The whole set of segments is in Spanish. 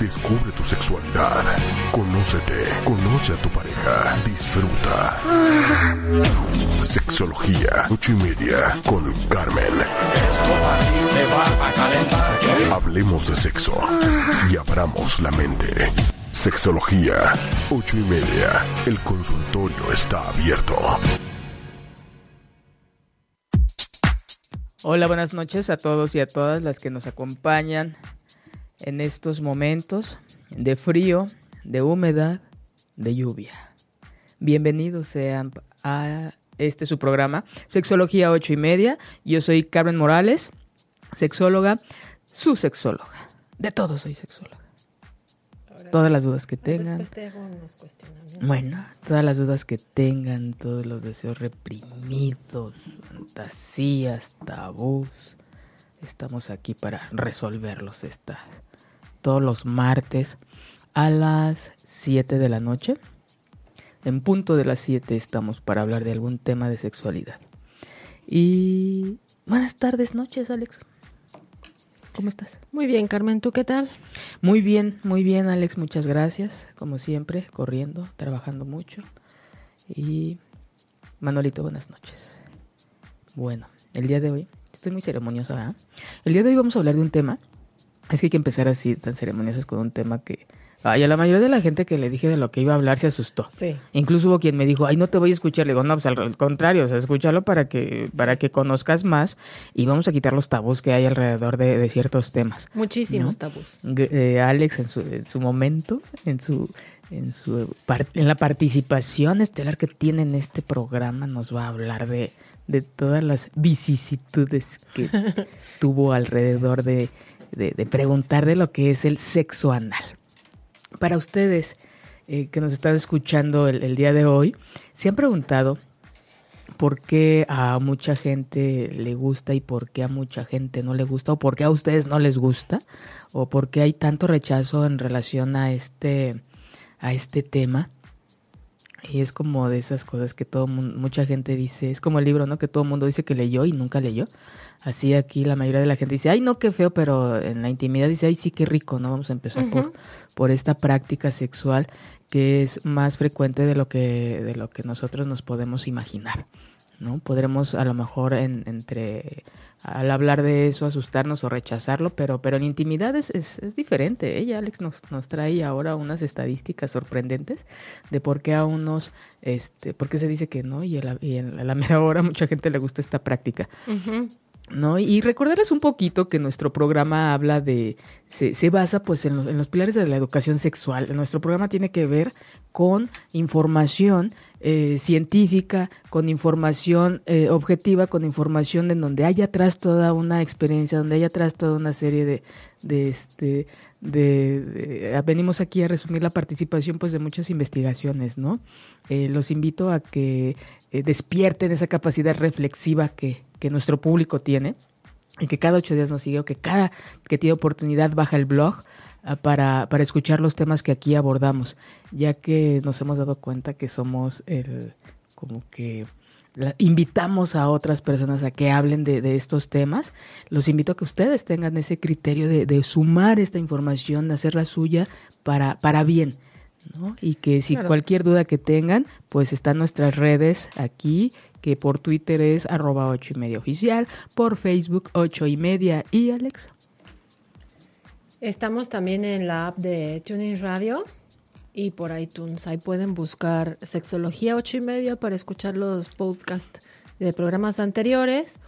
Descubre tu sexualidad, conócete, conoce a tu pareja, disfruta. Sexología, ocho y media, con Carmen. Hablemos de sexo y abramos la mente. Sexología, ocho y media. El consultorio está abierto. Hola, buenas noches a todos y a todas las que nos acompañan en estos momentos de frío, de humedad, de lluvia. Bienvenidos sean a este su programa, Sexología ocho y media. Yo soy Carmen Morales, sexóloga, su sexóloga. De todo soy sexóloga. Todas las dudas que tengan. Después te hago unos cuestionamientos. Bueno, todas las dudas que tengan, todos los deseos reprimidos, fantasías, tabús, estamos aquí para resolverlos estas. Todos los martes a las 7 de la noche. En punto de las 7 estamos para hablar de algún tema de sexualidad. Y buenas tardes, noches, Alex. ¿Cómo estás? Muy bien, Carmen, ¿tú qué tal? Muy bien, muy bien, Alex, muchas gracias. Como siempre, corriendo, trabajando mucho. Y Manolito, buenas noches. Bueno, el día de hoy, estoy muy ceremoniosa, ¿verdad? El día de hoy vamos a hablar de un tema. Es que hay que empezar así, tan ceremoniosos, con un tema que. Ay, a la mayoría de la gente que le dije de lo que iba a hablar se asustó. Sí. Incluso hubo quien me dijo, ay, no te voy a escuchar. Le digo, no, pues al contrario, o sea, escúchalo para que, para que conozcas más y vamos a quitar los tabús que hay alrededor de, de ciertos temas. Muchísimos ¿No? tabús. Eh, Alex en su, en su momento, en su, en su en la participación estelar que tiene en este programa, nos va a hablar de, de todas las vicisitudes que tuvo alrededor de, de, preguntar de lo que es el sexo anal. Para ustedes eh, que nos están escuchando el, el día de hoy, se han preguntado por qué a mucha gente le gusta y por qué a mucha gente no le gusta, o por qué a ustedes no les gusta, o por qué hay tanto rechazo en relación a este, a este tema. Y es como de esas cosas que todo mucha gente dice, es como el libro, ¿no? Que todo el mundo dice que leyó y nunca leyó. Así aquí la mayoría de la gente dice, ay, no, qué feo, pero en la intimidad dice, ay, sí, qué rico, ¿no? Vamos a empezar por, por esta práctica sexual que es más frecuente de lo que, de lo que nosotros nos podemos imaginar. ¿No? Podremos a lo mejor en- entre al hablar de eso asustarnos o rechazarlo, pero, pero en intimidad es, es, es diferente. Ella, Alex, nos, nos trae ahora unas estadísticas sorprendentes de por qué a unos, este, por qué se dice que no, y, a la, y a la mera hora mucha gente le gusta esta práctica. ¿no? Y recordarles un poquito que nuestro programa habla de, se, se basa pues en los, en los pilares de la educación sexual. Nuestro programa tiene que ver con información eh, científica, con información eh, objetiva, con información en donde hay atrás toda una experiencia, donde hay atrás toda una serie de, de este venimos aquí a resumir la participación pues de muchas investigaciones, ¿no? Eh, los invito a que eh, despierten esa capacidad reflexiva que, que nuestro público tiene y que cada ocho días nos sigue o que cada que tiene oportunidad baja el blog para, para escuchar los temas que aquí abordamos, ya que nos hemos dado cuenta que somos el como que la- invitamos a otras personas a que hablen de, de estos temas. Los invito a que ustedes tengan ese criterio de, de sumar esta información, de hacerla suya para, para bien. ¿no? Y que si Claro. cualquier duda que tengan, pues están nuestras redes aquí, que por Twitter es arroba ocho y media oficial, por Facebook ocho y media y Alex. Estamos también en la app de Tuning Radio y por iTunes. Ahí pueden buscar Sexología 8 y media para escuchar los podcasts de programas anteriores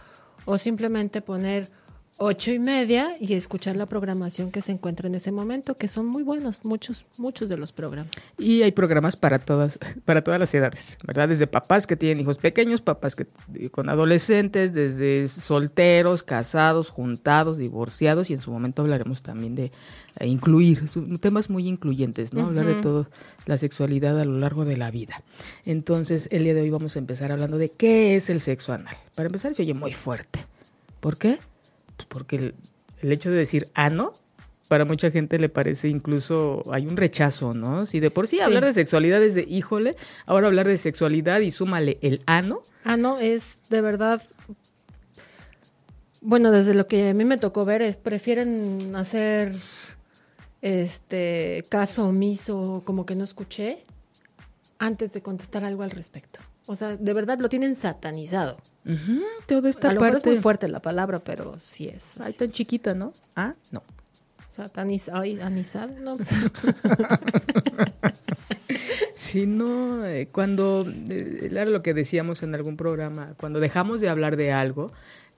o simplemente poner ocho y media y escuchar la programación que se encuentra en ese momento, que son muy buenos, muchos, muchos de los programas. Y hay programas para todas, para todas las edades, ¿verdad? Desde papás que tienen hijos pequeños, papás que con adolescentes, desde solteros, casados, juntados, divorciados, y en su momento hablaremos también de eh, incluir, temas muy incluyentes, ¿no? Hablar de todo la sexualidad a lo largo de la vida. Entonces, el día de hoy vamos a empezar hablando de qué es el sexo anal. Para empezar, se oye muy fuerte. ¿Por qué? Porque el, hecho de decir ano, para mucha gente le parece incluso, hay un rechazo, ¿no? Si de por sí, hablar de sexualidad es de, híjole, ahora hablar de sexualidad y súmale el ano. Ano es de verdad, bueno, desde lo que a mí me tocó ver, es prefieren hacer este caso omiso, como que no escuché, antes de contestar algo al respecto. O sea, de verdad lo tienen satanizado. Todo esta a lo parte. es muy fuerte la palabra, pero sí es. Ay, tan chiquita, ¿no? Ah, no. Satanizado, ay, anizado, no. sí, no, eh, cuando, eh, era lo que decíamos en algún programa, cuando dejamos de hablar de algo,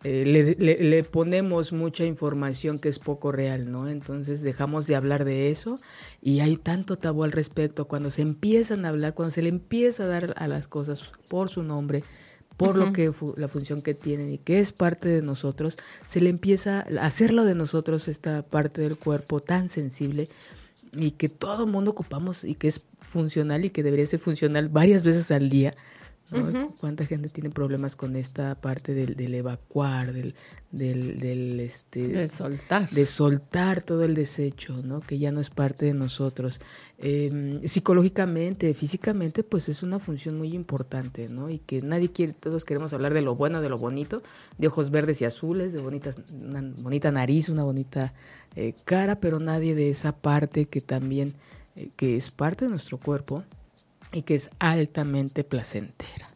eh, le, le, ponemos mucha información que es poco real, ¿no? Entonces dejamos de hablar de eso y hay tanto tabú al respecto. Cuando se empiezan a hablar, cuando se le empieza a dar a las cosas por su nombre, por lo que la función que tienen y que es parte de nosotros, se le empieza a hacerlo de nosotros esta parte del cuerpo tan sensible y que todo mundo ocupamos y que es funcional y que debería ser funcional varias veces al día ¿Cuánta gente tiene problemas con esta parte del, del evacuar, del, del, del, este, de soltar. De soltar todo el desecho, ¿no? Que ya no es parte de nosotros. Em, psicológicamente, físicamente, pues es una función muy importante, ¿no? Y que nadie quiere, todos queremos hablar de lo bueno, de lo bonito, de ojos verdes y azules, de bonitas, una bonita nariz, una bonita eh, cara, pero nadie de esa parte que también, eh, que es parte de nuestro cuerpo y que es altamente placentera.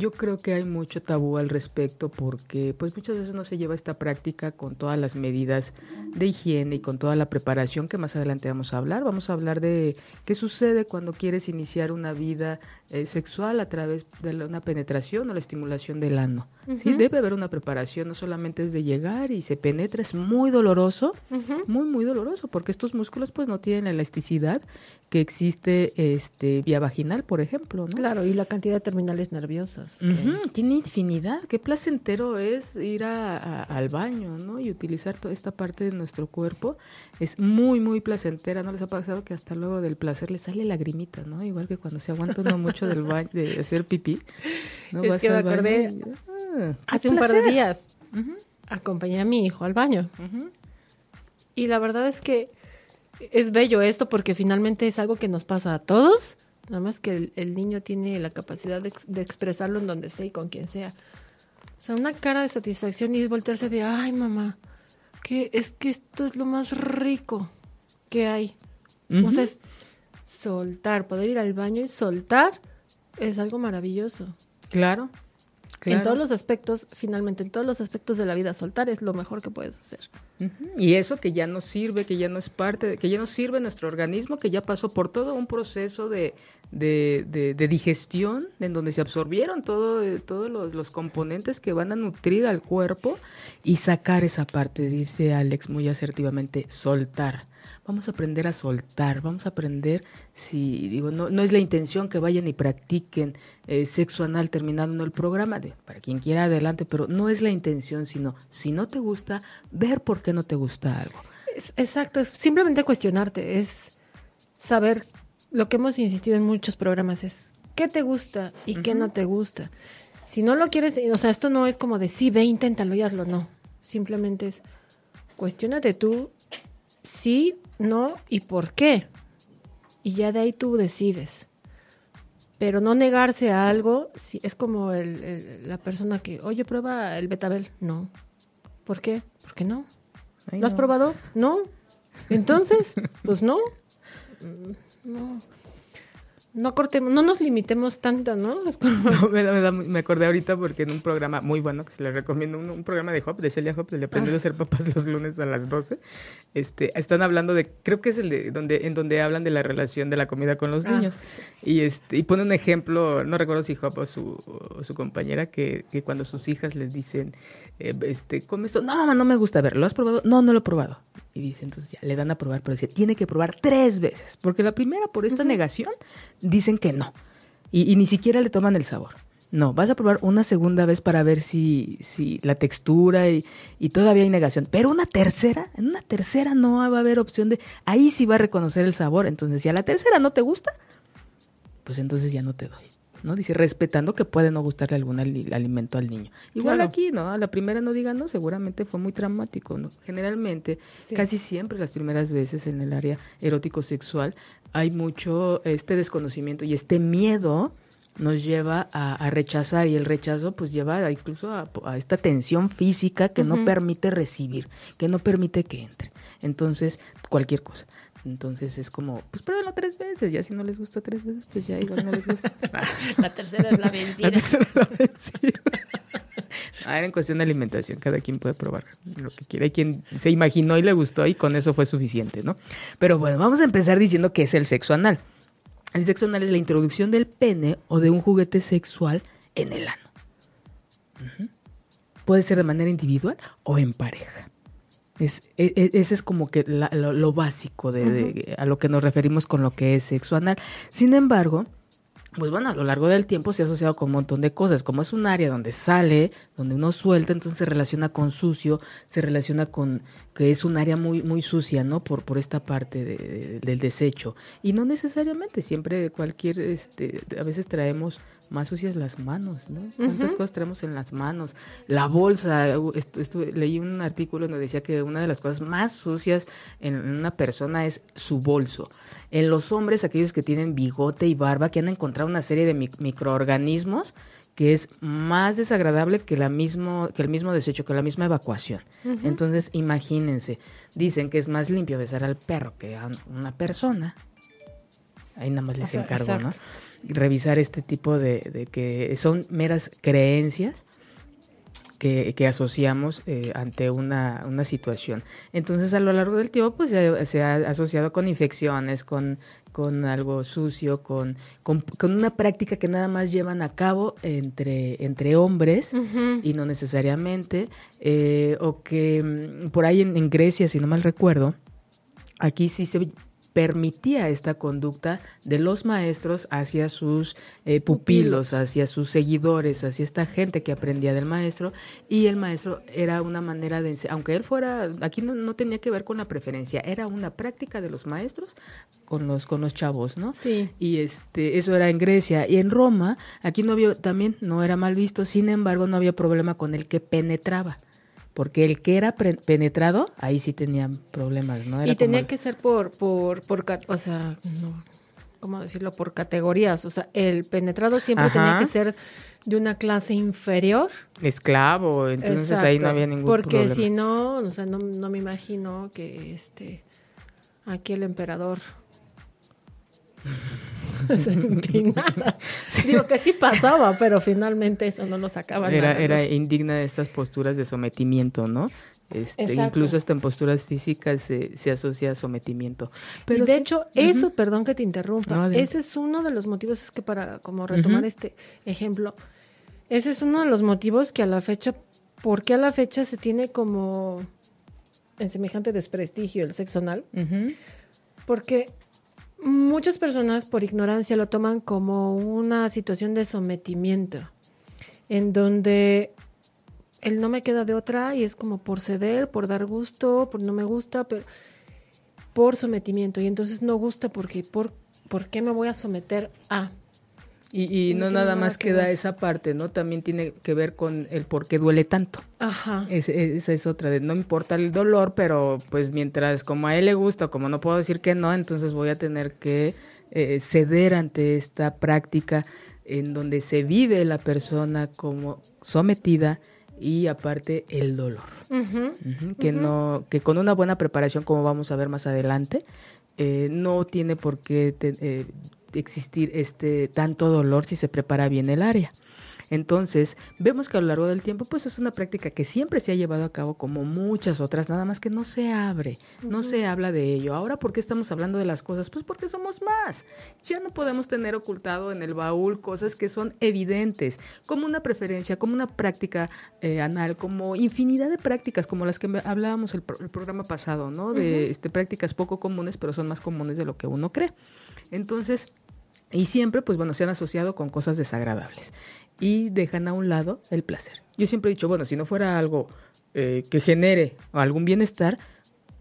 Yo creo que hay mucho tabú al respecto porque pues muchas veces no se lleva esta práctica con todas las medidas de higiene y con toda la preparación que más adelante vamos a hablar. Vamos a hablar de qué sucede cuando quieres iniciar una vida eh, sexual a través de una penetración o la estimulación del ano. Sí, debe haber una preparación, no solamente es de llegar y se penetra, es muy doloroso, muy muy doloroso porque estos músculos pues no tienen la elasticidad que existe este vía vaginal, por ejemplo, ¿no? Claro, y la cantidad de terminales nerviosas tiene infinidad. Qué placentero es ir al baño, ¿no? Y utilizar toda esta parte de nuestro cuerpo. Es muy, muy placentera. ¿No les ha pasado que hasta luego del placer le sale lagrimita, ¿no? Igual que cuando se aguanta uno mucho del baño, de hacer pipí. Es que me acordé ah, hace un par de días. Acompañé a mi hijo al baño. Y la verdad es que es bello esto porque finalmente es algo que nos pasa a todos Nada más que el, niño tiene la capacidad de, expresarlo en donde sea y con quien sea. O sea, una cara de satisfacción y voltearse de, ay mamá, que es que esto es lo más rico que hay. Entonces, soltar, poder ir al baño y soltar es algo maravilloso. Claro. En todos los aspectos, finalmente, en todos los aspectos de la vida, soltar es lo mejor que puedes hacer. Y eso que ya no sirve, que ya no es parte, que ya no sirve nuestro organismo, que ya pasó por todo un proceso de, de, digestión, en donde se absorbieron todo, eh, todos los, los, componentes que van a nutrir al cuerpo y sacar esa parte, dice Alex muy asertivamente, soltar vamos a aprender a soltar, vamos a aprender, si digo, no, no es la intención que vayan y practiquen eh, sexo anal terminando el programa, para quien quiera adelante, pero no es la intención, sino si no te gusta, ver por qué no te gusta algo. exacto, es simplemente cuestionarte, es saber lo que hemos insistido en muchos programas, es qué te gusta y qué no te gusta. Si no lo quieres, o sea, esto no es como de sí, ve, inténtalo y hazlo, no. Simplemente es cuestionate tú sí no y por qué. Y ya de ahí tú decides. Pero no negarse a algo, si es como la persona que, oye, prueba el betabel. No. ¿Por qué? ¿Por qué no? ¿Lo has probado? No. Entonces, pues no. Mm, no. No cortemos, no nos limitemos tanto, ¿no? me, acordé ahorita porque en un programa muy bueno que se les recomiendo, un, programa de Hop, de Celia Hop, de Aprender a ser papás los lunes a las 12, este, están hablando de, creo que es el de donde, en donde hablan de la relación de la comida con los ah, niños. Y este, y pone un ejemplo, no recuerdo si Hop o su, su compañera, que, que, cuando sus hijas les dicen, eh, este, come esto, no mamá, no me gusta, a ver, ¿lo has probado? No, no lo he probado. Y dice, entonces ya le dan a probar, pero dice, tiene que probar tres veces, porque la primera, por esta negación, dicen que no. Y, ni siquiera le toman el sabor. No, vas a probar una segunda vez para ver si, si la textura y, y, todavía hay negación. Pero una tercera, en una tercera no va a haber opción de, ahí sí va a reconocer el sabor. Entonces, si a la tercera no te gusta, pues entonces ya no te doy. ¿No? Dice, respetando que puede no gustarle algún alimento al niño. Igual aquí, ¿no? A la primera no digan no, seguramente fue muy traumático, ¿no? Generalmente, casi siempre las primeras veces en el área erótico-sexual hay mucho este desconocimiento y este miedo nos lleva a, rechazar y el rechazo pues lleva incluso a, esta tensión física que no permite recibir, que no permite que entre. Entonces, cualquier cosa. Entonces es como, pues pruébenlo tres veces, ya si no les gusta tres veces, pues ya igual no les gusta. la tercera es la vencida. La tercera es la vencida. Ah, era en cuestión de alimentación, cada quien puede probar lo que quiera. Hay quien se imaginó y le gustó y con eso fue suficiente, ¿no? Pero bueno, vamos a empezar diciendo que es el sexo anal. El sexo anal es la introducción del pene o de un juguete sexual en el ano. Puede ser de manera individual o en pareja. Es, e, e, ese es como que lo, básico de, a lo que nos referimos con lo que es sexo anal. Sin embargo, pues bueno, a lo largo del tiempo se ha asociado con un montón de cosas. Como es un área donde sale, donde uno suelta, entonces se relaciona con sucio, se relaciona con que es un área muy, muy sucia, ¿no? Por, por esta parte del desecho. Y no necesariamente, siempre cualquier, este, a veces traemos más sucias las manos, ¿no? ¿Cuántas cosas tenemos en las manos? La bolsa, leí un artículo donde decía que una de las cosas más sucias en una persona es su bolso. En los hombres, aquellos que tienen bigote y barba, que han encontrado una serie de microorganismos que es más desagradable que, la mismo, que el mismo desecho, que la misma evacuación. Entonces, imagínense, dicen que es más limpio besar al perro que a una persona. Ahí nada más les encargo, ¿no? revisar este tipo de, que son meras creencias que, asociamos eh, ante una, situación. Entonces, a lo largo del tiempo, pues se, ha asociado con infecciones, con, con algo sucio, con, con, una práctica que nada más llevan a cabo entre, entre hombres y no necesariamente, eh, o que mm, por ahí en, en Grecia, si no mal recuerdo, aquí sí se permitía esta conducta de los maestros hacia sus eh, pupilos, hacia sus seguidores, hacia esta gente que aprendía del maestro y el maestro era una manera de, aunque él fuera, aquí no, tenía que ver con la preferencia, era una práctica de los maestros con los, con los chavos, ¿no? Sí. Y este, eso era en Grecia y en Roma, aquí no había, también no era mal visto, sin embargo no había problema con el que penetraba porque el que era penetrado, ahí sí tenían problemas, ¿no? y tenía que ser por, por, por, o sea, no, ¿cómo decirlo? Por categorías, o sea, el penetrado siempre tenía que ser de una clase inferior. Esclavo, entonces ahí no había ningún porque problema. Porque si no, o sea, no, no me imagino que este, aquí el emperador Digo que sí pasaba, pero finalmente eso no lo sacaban. Era, era indigna de estas posturas de sometimiento, ¿no? Este, incluso hasta en posturas físicas se, se asocia a sometimiento. Pero y de hecho, eso, perdón que te interrumpa, ese es uno de los motivos, es que para como retomar este ejemplo, ese es uno de los motivos que a la fecha, ¿por qué a la fecha se tiene como en semejante desprestigio el sexo anal? Porque Muchas personas por ignorancia lo toman como una situación de sometimiento, en donde él no me queda de otra y es como por ceder, por dar gusto, por no me gusta, pero por sometimiento. Y entonces no gusta porque por, ¿por qué me voy a someter a? Y, no nada más queda esa parte, ¿no? También tiene que ver con el por qué duele tanto. Ajá. esa es otra, de no importa el dolor, pero pues mientras como a él le gusta, como no puedo decir que no, entonces voy a tener que eh, ceder ante esta práctica en donde se vive la persona como sometida y aparte el dolor. que no, que con una buena preparación, como vamos a ver más adelante, eh, no tiene por qué eh, existir este tanto dolor si se prepara bien el área. Entonces, vemos que a lo largo del tiempo, pues es una práctica que siempre se ha llevado a cabo como muchas otras, nada más que no se abre, no se habla de ello. Ahora, ¿por qué estamos hablando de las cosas? Pues porque somos más. Ya no podemos tener ocultado en el baúl cosas que son evidentes, como una preferencia, como una práctica eh, anal, como infinidad de prácticas, como las que hablábamos el, el programa pasado, ¿no? De este, prácticas poco comunes, pero son más comunes de lo que uno cree. Entonces, y siempre, pues bueno, se han asociado con cosas desagradables y dejan a un lado el placer. Yo siempre he dicho, bueno, si no fuera algo eh, que genere algún bienestar,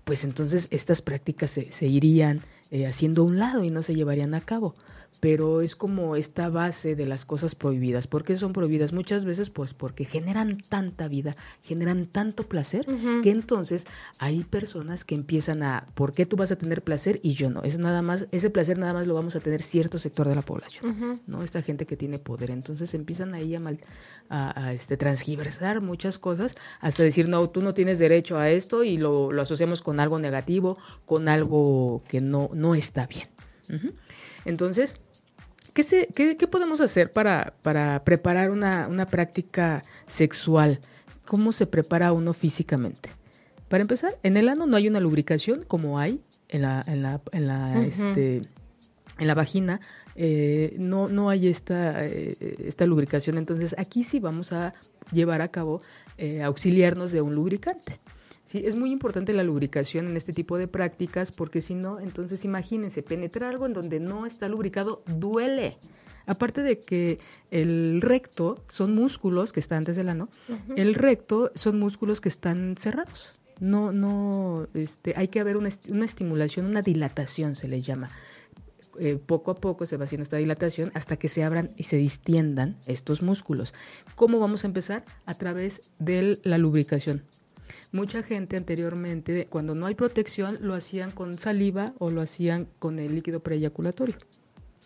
pues entonces estas prácticas se, se irían eh, haciendo a un lado y no se llevarían a cabo pero es como esta base de las cosas prohibidas. ¿Por qué son prohibidas? Muchas veces pues porque generan tanta vida, generan tanto placer, que entonces hay personas que empiezan a, ¿por qué tú vas a tener placer y yo no? Es nada más, ese placer nada más lo vamos a tener cierto sector de la población, ¿no? Esta gente que tiene poder. Entonces empiezan ahí a, mal, a, este, transgiversar muchas cosas hasta decir, no, tú no tienes derecho a esto y lo, lo asociamos con algo negativo, con algo que no, no está bien. Entonces, ¿Qué, qué, podemos hacer para, para preparar una, una, práctica sexual? ¿Cómo se prepara uno físicamente? Para empezar, en el ano no hay una lubricación como hay en la, en la, en la, este, en la vagina. Eh, no, no hay esta, eh, esta lubricación. Entonces, aquí sí vamos a llevar a cabo, eh, auxiliarnos de un lubricante. Sí, es muy importante la lubricación en este tipo de prácticas porque si no, entonces imagínense, penetrar algo en donde no está lubricado duele. Aparte de que el recto son músculos que están antes del ano, el recto son músculos que están cerrados. No, no, este, hay que haber una, una estimulación, una dilatación se le llama. Eh, poco a poco se va haciendo esta dilatación hasta que se abran y se distiendan estos músculos. ¿Cómo vamos a empezar? A través de la lubricación. Mucha gente anteriormente, cuando no hay protección, lo hacían con saliva o lo hacían con el líquido preeyaculatorio.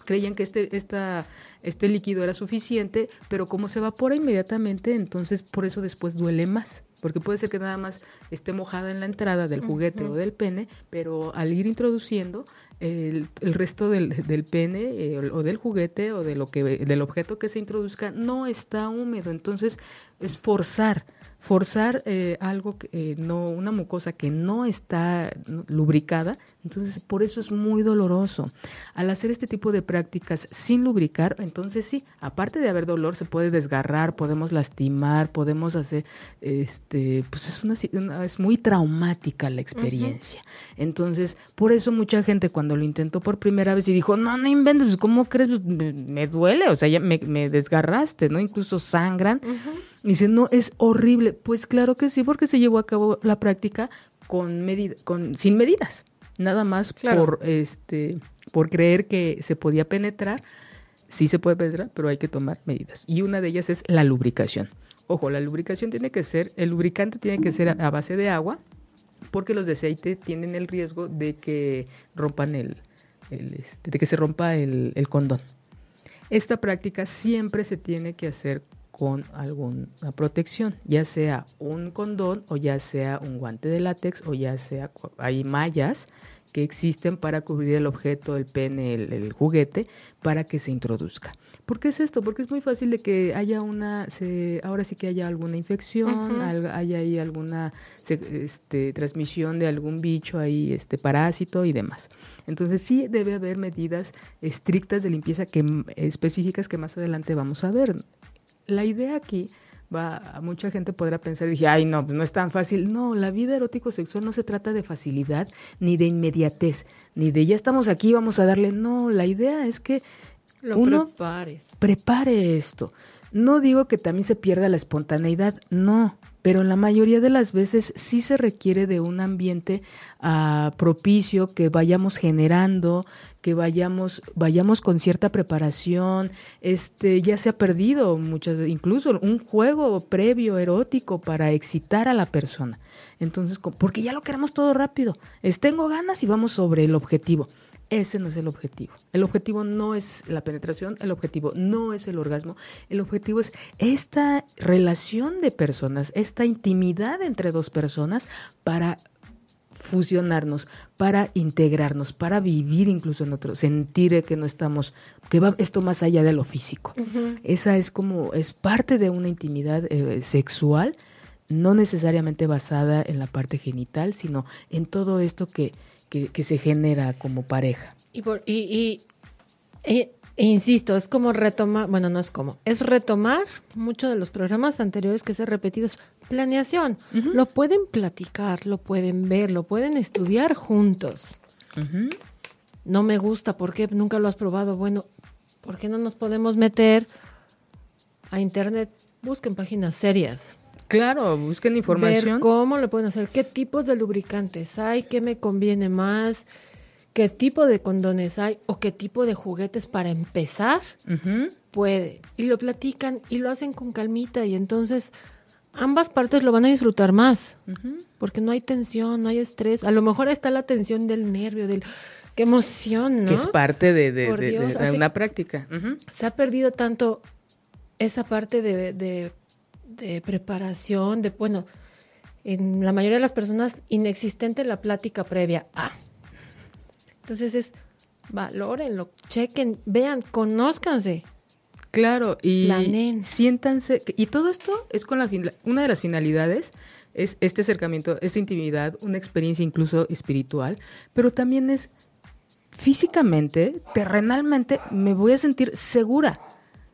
Creían que este, esta, este líquido era suficiente, pero como se evapora inmediatamente, entonces por eso después duele más porque puede ser que nada más esté mojada en la entrada del juguete o del pene, pero al ir introduciendo el, resto del, del pene eh, o del juguete o de lo que del objeto que se introduzca no está húmedo, entonces es forzar forzar eh, algo, que, eh, no, una mucosa que no está lubricada, entonces por eso es muy doloroso. Al hacer este tipo de prácticas sin lubricar, entonces sí, aparte de haber dolor, se puede desgarrar, podemos lastimar, podemos hacer, este, pues es, una, es muy traumática la experiencia. Entonces, por eso mucha gente cuando lo intentó por primera vez y dijo, no, no inventes, pues, ¿cómo crees? Pues, me, duele, o sea, ya me, desgarraste, ¿no? Incluso sangran. Dice, no, es horrible. Pues claro que sí, porque se llevó a cabo la práctica con, con sin medidas. Nada más por, este, por creer que se podía penetrar. Sí se puede penetrar, pero hay que tomar medidas. Y una de ellas es la lubricación. Ojo, la lubricación tiene que ser, el lubricante tiene que ser a, base de agua, porque los de aceite tienen el riesgo de que rompan el, este, de que se rompa el, el condón. Esta práctica siempre se tiene que hacer con alguna protección, ya sea un condón o ya sea un guante de látex o ya sea hay mallas que existen para cubrir el objeto, el pene, el, juguete, para que se introduzca. ¿Por qué es esto? Porque es muy fácil de que haya una, se, ahora sí que haya alguna infección, haya ahí alguna este, transmisión de algún bicho ahí, este parásito y demás. Entonces sí debe haber medidas estrictas de limpieza que, específicas que más adelante vamos a ver la idea aquí va, mucha gente podrá pensar, dije, ay, no, no es tan fácil. No, la vida erótico-sexual no se trata de facilidad, ni de inmediatez, ni de ya estamos aquí, vamos a darle. No, la idea es que uno prepare esto. No digo que también se pierda la espontaneidad, no, pero la mayoría de las veces sí se requiere de un ambiente ah, propicio que vayamos generando, que vayamos, vayamos con cierta preparación, este, ya se ha perdido muchas veces, incluso un juego previo erótico para excitar a la persona. Entonces, porque ya lo queremos todo rápido, es tengo ganas y vamos sobre el objetivo. Ese no es el objetivo. El objetivo no es la penetración, el objetivo no es el orgasmo, el objetivo es esta relación de personas, esta intimidad entre dos personas para fusionarnos, para integrarnos, para vivir incluso en otro, sentir que no estamos, que va esto más allá de lo físico. Esa es como, es parte de una intimidad eh, sexual, no necesariamente basada en la parte genital, sino en todo esto que, que, se genera como pareja. Y, por, y, y e insisto, es como retomar, bueno, no es como, es retomar muchos de los programas anteriores que se repetidos. Planeación, lo pueden platicar, lo pueden ver, lo pueden estudiar juntos. No me gusta, ¿por qué nunca lo has probado? Bueno, ¿por qué no nos podemos meter a internet? Busquen páginas serias. Claro, busquen información. Ver cómo lo pueden hacer, qué tipos de lubricantes hay, qué me conviene más qué tipo de condones hay o qué tipo de juguetes para empezar, puede. Y lo platican y lo hacen con calmita y entonces ambas partes lo van a disfrutar más, porque no hay tensión, no hay estrés. A lo mejor está la tensión del nervio, del... Qué emoción, ¿no? Que es parte de, una práctica. Se ha perdido tanto esa parte de, preparación, de, bueno, en la mayoría de las personas inexistente la plática previa. Ah, entonces es, valórenlo, chequen, vean, conózcanse. Claro, y siéntanse, y todo esto es con la una de las finalidades es este acercamiento, esta intimidad, una experiencia incluso espiritual, pero también es físicamente, terrenalmente, me voy a sentir segura.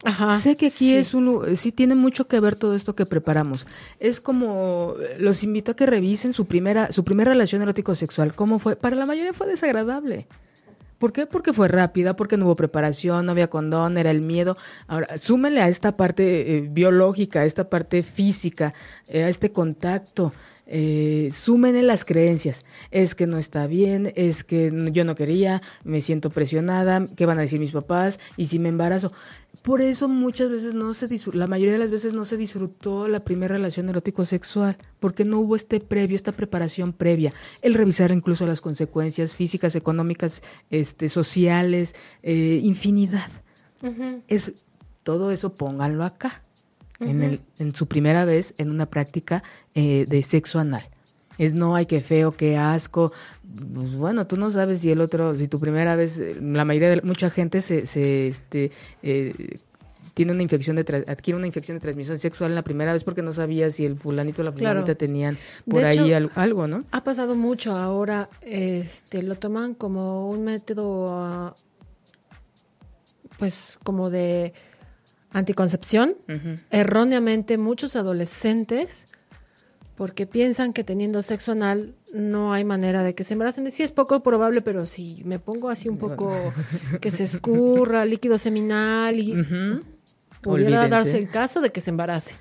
Ajá, sé que aquí es un sí tiene mucho que ver todo esto que preparamos. Es como los invito a que revisen su primera su primera relación erótico sexual, cómo fue. Para la mayoría fue desagradable. ¿Por qué? Porque fue rápida, porque no hubo preparación, no había condón, era el miedo. Ahora, súmele a esta parte eh, biológica, a esta parte física, eh, a este contacto, eh, sumen las creencias. Es que no está bien, es que yo no quería, me siento presionada, ¿qué van a decir mis papás? Y si me embarazo. Por eso muchas veces no se la mayoría de las veces no se disfrutó la primera relación erótico sexual, porque no hubo este previo, esta preparación previa, el revisar incluso las consecuencias físicas, económicas, este, sociales, eh, infinidad. Es todo eso pónganlo acá en, el, en su primera vez en una práctica eh, de sexo anal. Es no, hay que feo, qué asco. Pues bueno, tú no sabes si el otro, si tu primera vez, la mayoría de mucha gente se, se este, eh, tiene una infección de adquiere una infección de transmisión sexual en la primera vez porque no sabía si el fulanito o la fulanita tenían por ahí algo, ¿no? Ha pasado mucho ahora, este, lo toman como un método, ah, pues como de anticoncepción. Erróneamente muchos adolescentes, porque piensan que teniendo sexo anal no hay manera de que se embaracen. Sí es poco probable, pero si me pongo así un poco que se escurra líquido seminal y pudiera darse el caso de que se embarace.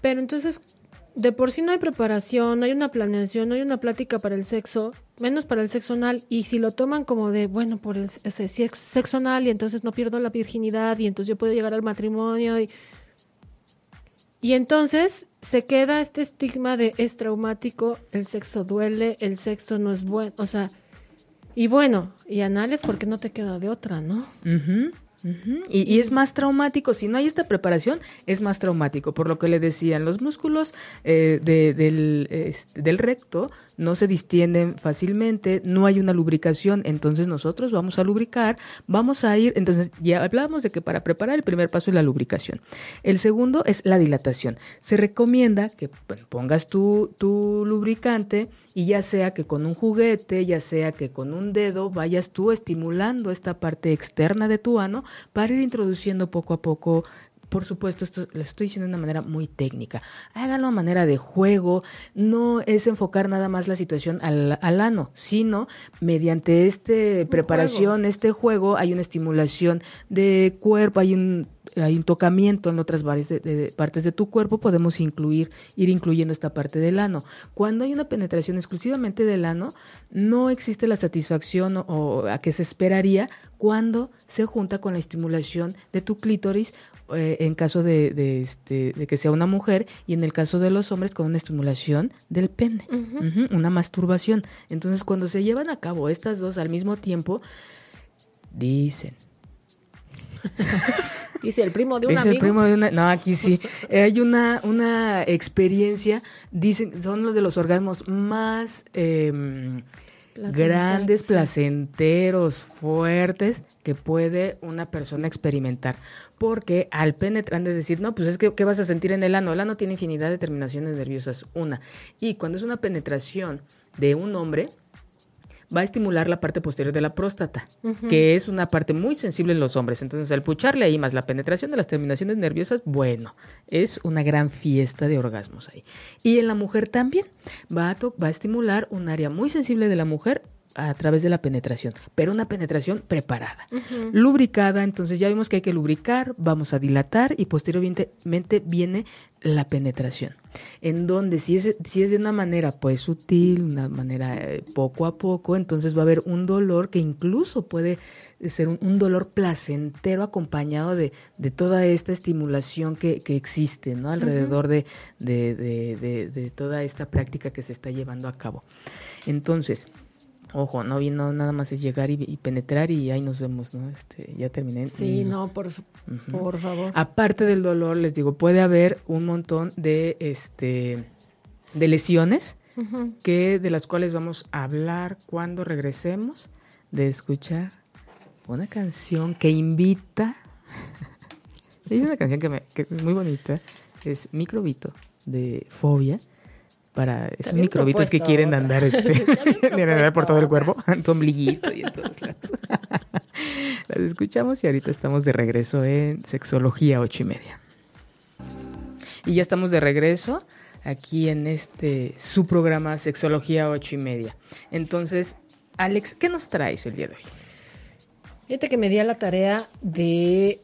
Pero entonces de por sí no hay preparación, no hay una planeación, no hay una plática para el sexo, menos para el sexo anal. Y si lo toman como de, bueno, por el sexo anal y entonces no pierdo la virginidad y entonces yo puedo llegar al matrimonio. Y, y entonces se queda este estigma de es traumático, el sexo duele, el sexo no es bueno. O sea, y bueno, y anales porque no te queda de otra, ¿no? y, es más traumático, si no hay esta preparación, es más traumático, por lo que le decían, los músculos eh, del, este, del recto no se distienden fácilmente, no hay una lubricación, entonces nosotros vamos a lubricar, vamos a ir, entonces ya hablábamos de que para preparar el primer paso es la lubricación. El segundo es la dilatación. Se recomienda que pongas tu, tu lubricante y ya sea que con un juguete, ya sea que con un dedo, vayas tú estimulando esta parte externa de tu ano para ir introduciendo poco a poco por supuesto, esto lo estoy diciendo de una manera muy técnica. Háganlo a manera de juego. No es enfocar nada más la situación al, al sino mediante esta preparación, este juego, hay una estimulación de cuerpo, hay un hay un tocamiento en otras partes de tu cuerpo, podemos incluir, ir incluyendo esta parte del ano. Cuando hay una penetración exclusivamente del ano, no existe la satisfacción o a que se esperaría cuando se junta con la estimulación de tu clítoris eh, en caso de, este, de, que sea una mujer y en el caso de los hombres con una estimulación del pene, una masturbación. Entonces cuando se llevan a cabo estas dos al mismo tiempo, dicen. Dice el primo de un es amigo. el primo de una. No, aquí sí. Hay una, una experiencia, dicen, son los de los orgasmos más em, grandes, placenteros, fuertes que puede una persona experimentar. Porque al penetrar, de decir, no, pues es que, ¿qué vas a sentir en el ano? El ano tiene infinidad de terminaciones nerviosas, una. Y cuando es una penetración de un hombre, va a estimular la parte posterior de la próstata, que es una parte muy sensible en los hombres. Entonces, al pucharle ahí más la penetración de las terminaciones nerviosas, bueno, es una gran fiesta de orgasmos ahí. Y en la mujer también va a, va a estimular un área muy sensible de la mujer a través de la penetración, pero una penetración preparada, lubricada, entonces ya vimos que hay que lubricar, vamos a dilatar y posteriormente viene la penetración, en donde si es, si es de una manera pues sutil, una manera eh, poco a poco, entonces va a haber un dolor que incluso puede ser un, dolor placentero acompañado de, de, toda esta estimulación que, que existe ¿no? alrededor de, de, de toda esta práctica que se está llevando a cabo. Entonces, Ojo, no vino nada más es llegar y, penetrar y ahí nos vemos, ¿no? Este, ya terminé. Sí, no, por, por favor. Aparte del dolor, les digo, puede haber un montón de este de lesiones que de las cuales vamos a hablar cuando regresemos de escuchar una canción que invita. Hay una canción que, me, que es muy bonita, es Microbito de Fobia para esos microbitos que quieren andar, este, andar por todo el cuerpo, tu ombliguito y en todos lados. Las escuchamos y ahorita estamos de regreso en Sexología ocho y media. Y ya estamos de regreso aquí en este su programa Sexología ocho y media. Entonces, Alex, ¿qué nos traes el día de hoy? Fíjate que me di a la tarea de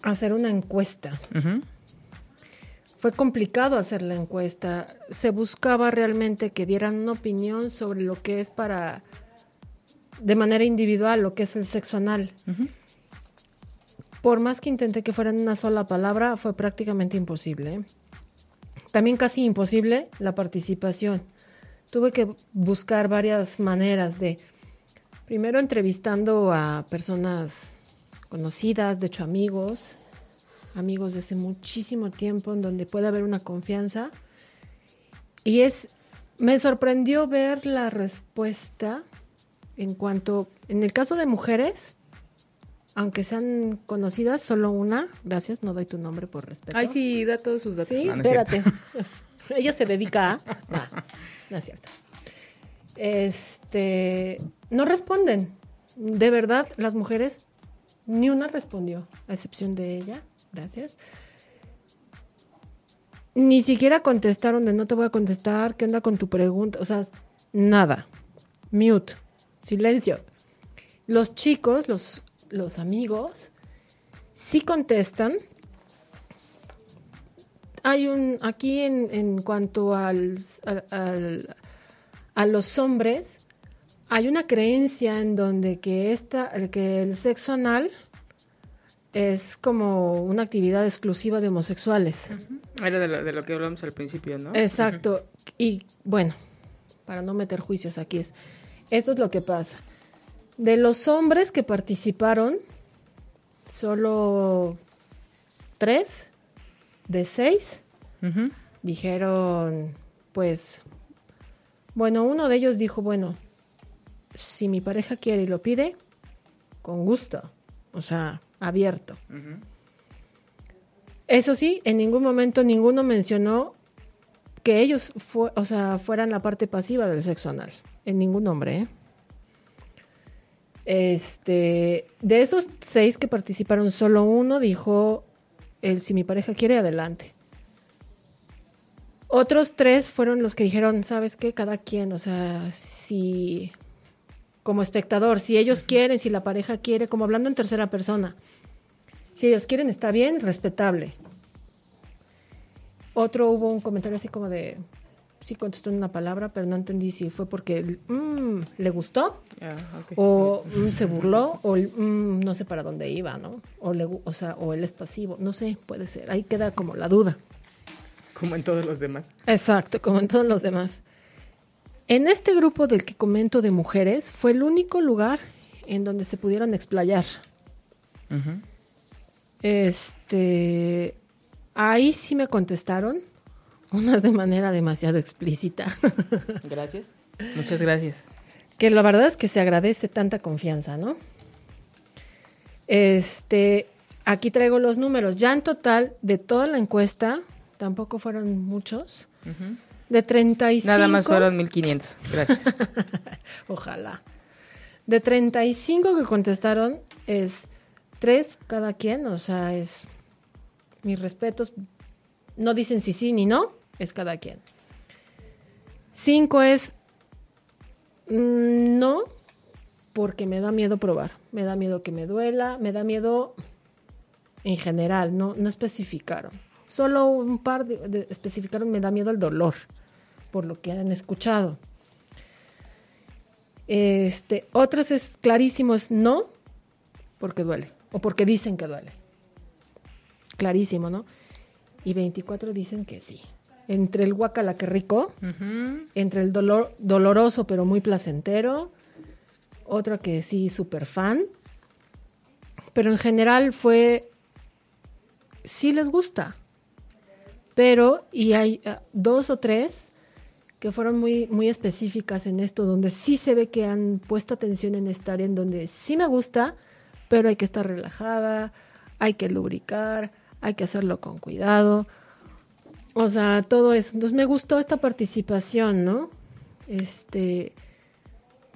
hacer una encuesta. Fue complicado hacer la encuesta. Se buscaba realmente que dieran una opinión sobre lo que es para, de manera individual, lo que es el sexo anal. Por más que intenté que fuera en una sola palabra, fue prácticamente imposible. También casi imposible la participación. Tuve que buscar varias maneras de, primero entrevistando a personas conocidas, de hecho amigos, amigos de hace muchísimo tiempo, en donde puede haber una confianza. Y es, me sorprendió ver la respuesta en cuanto, en el caso de mujeres, aunque sean conocidas, solo una, gracias, no doy tu nombre por respeto. Ay, sí, da todos sus datos. Sí, espérate. Ella se dedica a... No, no es cierto. Este, no responden. De verdad, las mujeres, ni una respondió, a excepción de ella gracias. Ni siquiera contestaron de no te voy a contestar, ¿qué onda con tu pregunta? O sea, nada. Mute, silencio. Los chicos, los, los amigos, sí contestan. Hay un, aquí en, en cuanto al, a los hombres, hay una creencia en donde que, esta, que el sexo anal es como una actividad exclusiva de homosexuales. Era de lo, que hablamos al principio, ¿no? Exacto. Y bueno, para no meter juicios aquí es, esto es lo que pasa. De los hombres que participaron, solo tres de seis dijeron, pues, bueno, uno de ellos dijo, bueno, si mi pareja quiere y lo pide, con gusto. O sea, abierto. Eso sí, en ningún momento ninguno mencionó que ellos o sea, fueran la parte pasiva del sexo anal. En ningún hombre. ¿eh? Este, de esos seis que participaron, solo uno dijo, el, si mi pareja quiere, adelante. Otros tres fueron los que dijeron, ¿sabes qué? Cada quien, o sea, si como espectador, si ellos quieren, si la pareja quiere, como hablando en tercera persona. Si ellos quieren, está bien, respetable. Otro hubo un comentario así como de, sí contestó en una palabra, pero no entendí si fue porque mm, le gustó ah, o mm, se burló o mm, no sé para dónde iba, ¿no? O, le, o sea, o él es pasivo, no sé, puede ser. Ahí queda como la duda. Como en todos los demás. Exacto, como en todos los demás. En este grupo del que comento de mujeres fue el único lugar en donde se pudieron explayar. Este, ahí sí me contestaron, unas de manera demasiado explícita. Gracias. Muchas gracias. Que la verdad es que se agradece tanta confianza, ¿no? Este, aquí traigo los números. Ya en total, de toda la encuesta, tampoco fueron muchos. De 35. Nada más fueron 1500. Gracias. Ojalá. De 35 que contestaron, es tres cada quien, o sea, es mis respetos. No dicen si sí ni no, es cada quien. Cinco es mm, no, porque me da miedo probar, me da miedo que me duela, me da miedo en general, no, no especificaron. Solo un par de, especificaron me da miedo el dolor, por lo que han escuchado. Este, otros es clarísimo, es no, porque duele, o porque dicen que duele. Clarísimo, ¿no? Y 24 dicen que sí. Entre el guacala que rico, entre el dolor doloroso pero muy placentero, otro que sí, súper fan. Pero en general fue, sí les gusta. Pero, y hay ah, dos o tres que fueron muy, muy específicas en esto, donde sí se ve que han puesto atención en esta área, en donde sí me gusta, pero hay que estar relajada, hay que lubricar, hay que hacerlo con cuidado. O sea, todo eso. Entonces me gustó esta participación, ¿no? Este,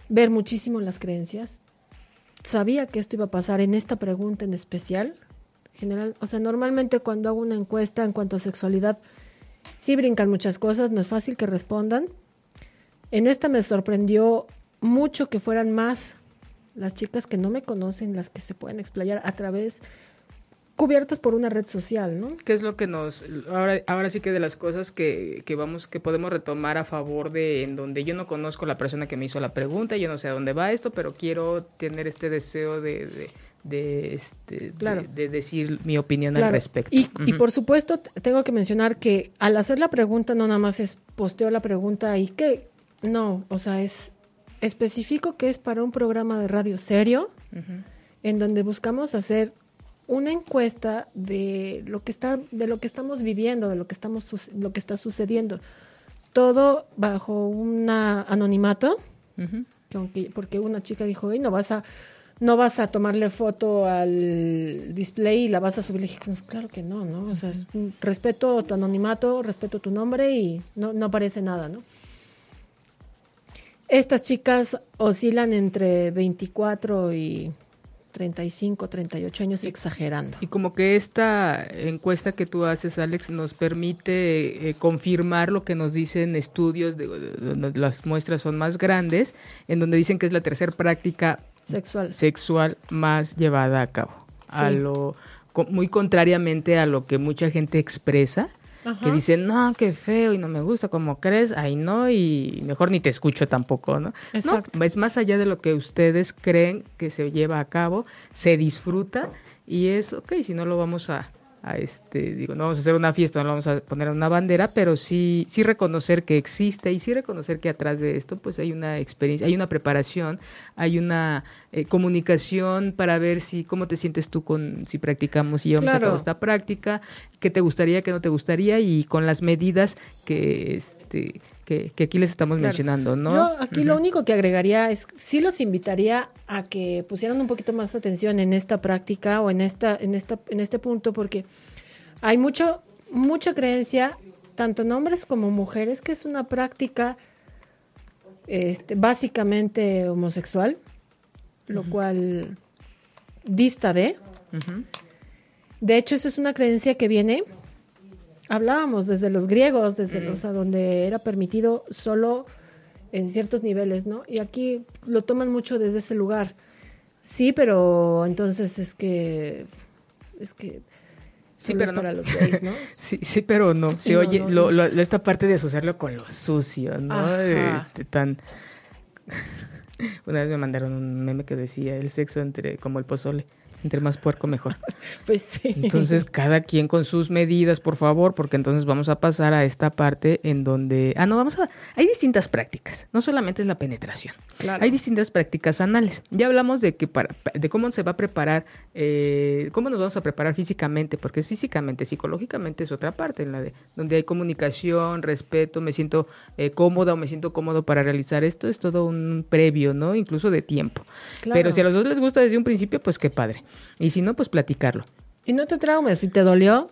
ver muchísimo las creencias. Sabía que esto iba a pasar en esta pregunta en especial. General, o sea, normalmente cuando hago una encuesta en cuanto a sexualidad, sí brincan muchas cosas, no es fácil que respondan. En esta me sorprendió mucho que fueran más las chicas que no me conocen, las que se pueden explayar a través cubiertas por una red social, ¿no? ¿Qué es lo que nos ahora ahora sí que de las cosas que, que vamos que podemos retomar a favor de en donde yo no conozco la persona que me hizo la pregunta, yo no sé a dónde va esto, pero quiero tener este deseo de, de, este, de, decir mi opinión al respecto. Y, y, por supuesto, tengo que mencionar que al hacer la pregunta no nada más es posteo la pregunta y que no, o sea, es específico que es para un programa de radio serio, en donde buscamos hacer una encuesta de lo que está, de lo que estamos viviendo, de lo que estamos, lo que está sucediendo. Todo bajo un anonimato, porque una chica dijo, no vas a, no vas a tomarle foto al display y la vas a subir. Le dije, pues, claro que no, ¿no? O sea, respeto tu anonimato, respeto tu nombre y no, no aparece nada, ¿no? Estas chicas oscilan entre 24 y 35, 38 años exagerando. Y como que esta encuesta que tú haces, Alex, nos permite eh, confirmar lo que nos dicen estudios, de, donde las muestras son más grandes, en donde dicen que es la tercera práctica sexual, sexual más llevada a cabo. A lo, muy contrariamente a lo que mucha gente expresa que dicen, no, qué feo y no me gusta, como crees? Ay, no, y mejor ni te escucho tampoco, ¿no? Exacto. es más allá de lo que ustedes creen que se lleva a cabo, se disfruta y es, ok, si no lo vamos a, a este, digo, no vamos a hacer una fiesta, no vamos a poner una bandera, pero sí, sí reconocer que existe y sí reconocer que atrás de esto, pues hay una experiencia, hay una preparación, hay una eh, comunicación para ver si, cómo te sientes tú con, si practicamos y llevamos a cabo esta práctica, qué te gustaría, qué no te gustaría y con las medidas que, este, que, aquí les estamos mencionando, ¿no? Yo aquí lo único que agregaría es, sí los invitaría a que pusieran un poquito más atención en esta práctica o en esta, en esta, en este punto, porque hay mucho, mucha creencia, tanto en hombres como mujeres, que es una práctica este, básicamente homosexual, lo cual dista de. De hecho, esa es una creencia que viene hablábamos desde los griegos, desde los a donde era permitido solo en ciertos niveles, ¿no? Y aquí lo toman mucho desde ese lugar. Sí, pero entonces es que es que sí, pero para los gays, ¿no? sí, sí, pero no. Se oye esta parte de asociarlo con lo sucio, ¿no? Este, tan una vez me mandaron un meme que decía el sexo entre como el pozole Entre más puerco, mejor. pues sí. Entonces, cada quien con sus medidas, por favor, porque entonces vamos a pasar a esta parte en donde. Ah, no, vamos a. Hay distintas prácticas. No solamente es la penetración. Hay distintas prácticas anales. Ya hablamos de que para, de cómo se va a preparar, eh, cómo nos vamos a preparar físicamente, porque es físicamente, psicológicamente es otra parte, en la de donde hay comunicación, respeto, me siento eh, cómoda o me siento cómodo para realizar esto. Es todo un previo, ¿no? Incluso de tiempo. Pero si a los dos les gusta desde un principio, pues qué padre. Y si no, pues platicarlo. Y no te traumes, si te dolió,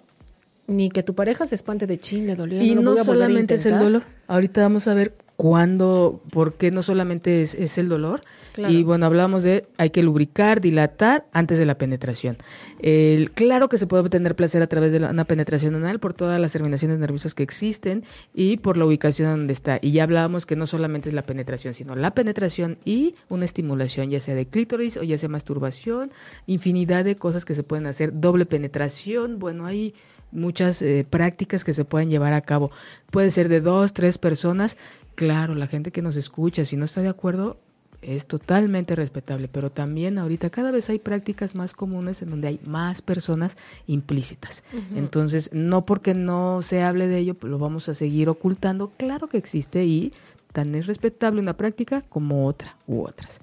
ni que tu pareja se espante de chin, le dolió. Y no, solamente es el dolor. Ahorita vamos a ver cuándo, por qué no solamente es, el dolor. Y bueno, hablábamos de hay que lubricar, dilatar antes de la penetración. El, claro que se puede obtener placer a través de una penetración anal por todas las terminaciones nerviosas que existen y por la ubicación donde está. Y ya hablábamos que no solamente es la penetración, sino la penetración y una estimulación, ya sea de clítoris o ya sea masturbación, infinidad de cosas que se pueden hacer, doble penetración, bueno, hay muchas eh, prácticas que se pueden llevar a cabo. Puede ser de dos, tres personas. Claro, la gente que nos escucha, si no está de acuerdo, es totalmente respetable, pero también ahorita cada vez hay prácticas más comunes en donde hay más personas implícitas. Entonces, no porque no se hable de ello, lo vamos a seguir ocultando. Claro que existe y tan es respetable una práctica como otra u otras.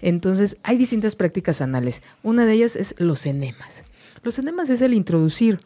Entonces, hay distintas prácticas anales. Una de ellas es los enemas. Los enemas es el introducir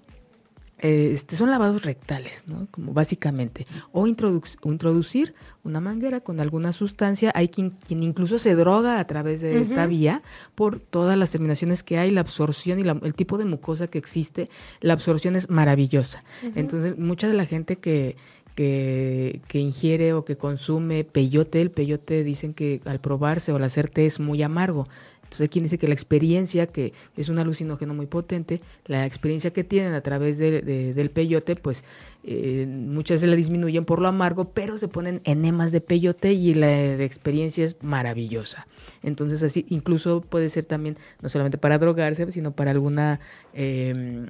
este, son lavados rectales, ¿no? Como básicamente. O introducir una manguera con alguna sustancia. Hay quien, quien incluso se droga a través de esta vía por todas las terminaciones que hay, la absorción y el tipo de mucosa que existe. La absorción es maravillosa. Entonces, mucha de la gente que, que, que, ingiere o que consume peyote, el peyote dicen que al probarse o al hacer té es muy amargo. Entonces, quien dice que la experiencia, que es un alucinógeno muy potente, la experiencia que tienen a través de, del peyote, pues eh, muchas se la disminuyen por lo amargo, pero se ponen enemas de peyote y la experiencia es maravillosa. Entonces, así incluso puede ser también, no solamente para drogarse, sino para alguna, em,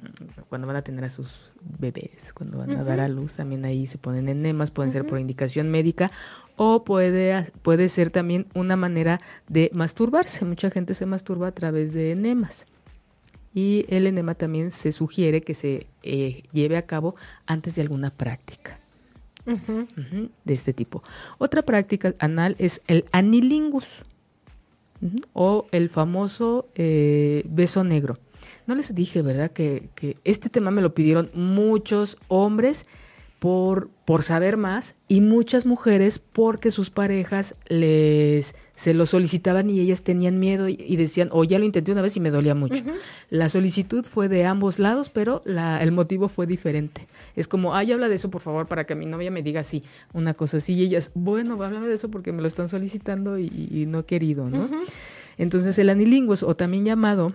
cuando van a tener a sus bebés, cuando van a dar a luz, también ahí se ponen enemas, pueden ser por indicación médica o puede, puede ser también una manera de masturbarse. Mucha gente se masturba a través de enemas. Y el enema también se sugiere que se eh, lleve a cabo antes de alguna práctica de este tipo. Otra práctica anal es el anilingus o el famoso eh, beso negro. No les dije, ¿verdad? Que, que este tema me lo pidieron muchos hombres por, por saber más y muchas mujeres porque sus parejas les se lo solicitaban y ellas tenían miedo y, decían, o ya lo intenté una vez y me dolía mucho. La solicitud fue de ambos lados, pero la, el motivo fue diferente. Es como, ay, habla de eso, por favor, para que mi novia me diga así, una cosa así. Y ellas, bueno, háblame de eso porque me lo están solicitando y, no he querido, ¿no? Entonces, el anilingus, o también llamado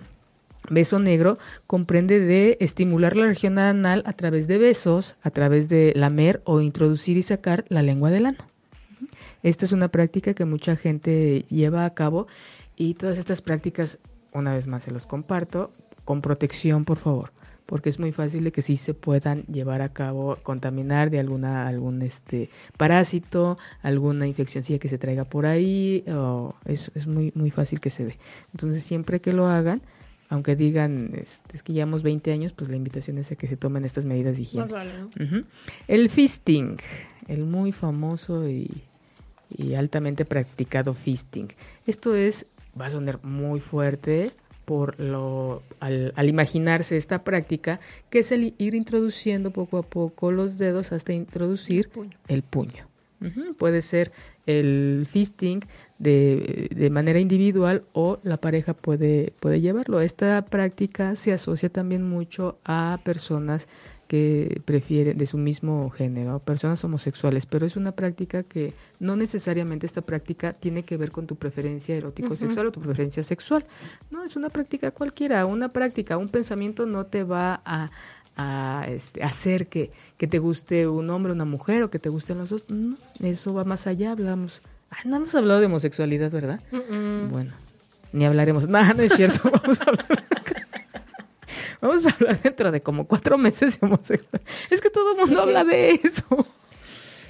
Beso negro comprende de estimular la región anal a través de besos, a través de lamer o introducir y sacar la lengua del ano. Esta es una práctica que mucha gente lleva a cabo y todas estas prácticas, una vez más se los comparto, con protección por favor, porque es muy fácil de que sí se puedan llevar a cabo, contaminar de alguna, algún este parásito, alguna infección que se traiga por ahí, o es, es muy, muy fácil que se dé. Entonces siempre que lo hagan, aunque digan este, es que llevamos 20 años, pues la invitación es a que se tomen estas medidas de higiene. El fisting, el muy famoso y, altamente practicado fisting. Esto es, va a sonar muy fuerte por lo al, imaginarse esta práctica, que es el ir introduciendo poco a poco los dedos hasta introducir el puño. Puede ser el fisting de, de, manera individual o la pareja puede, puede llevarlo. Esta práctica se asocia también mucho a personas que prefieren de su mismo género, personas homosexuales, pero es una práctica que no necesariamente esta práctica tiene que ver con tu preferencia erótico sexual o tu preferencia sexual. No, es una práctica cualquiera, una práctica, un pensamiento no te va a, a este, hacer que, que te guste un hombre, una mujer o que te gusten los dos. No, eso va más allá, hablamos no hemos hablado de homosexualidad, ¿verdad? Bueno, ni hablaremos. Nada, no es cierto. Vamos a hablar. Vamos a hablar dentro de como cuatro meses de homosexualidad. Es que todo el mundo habla de eso.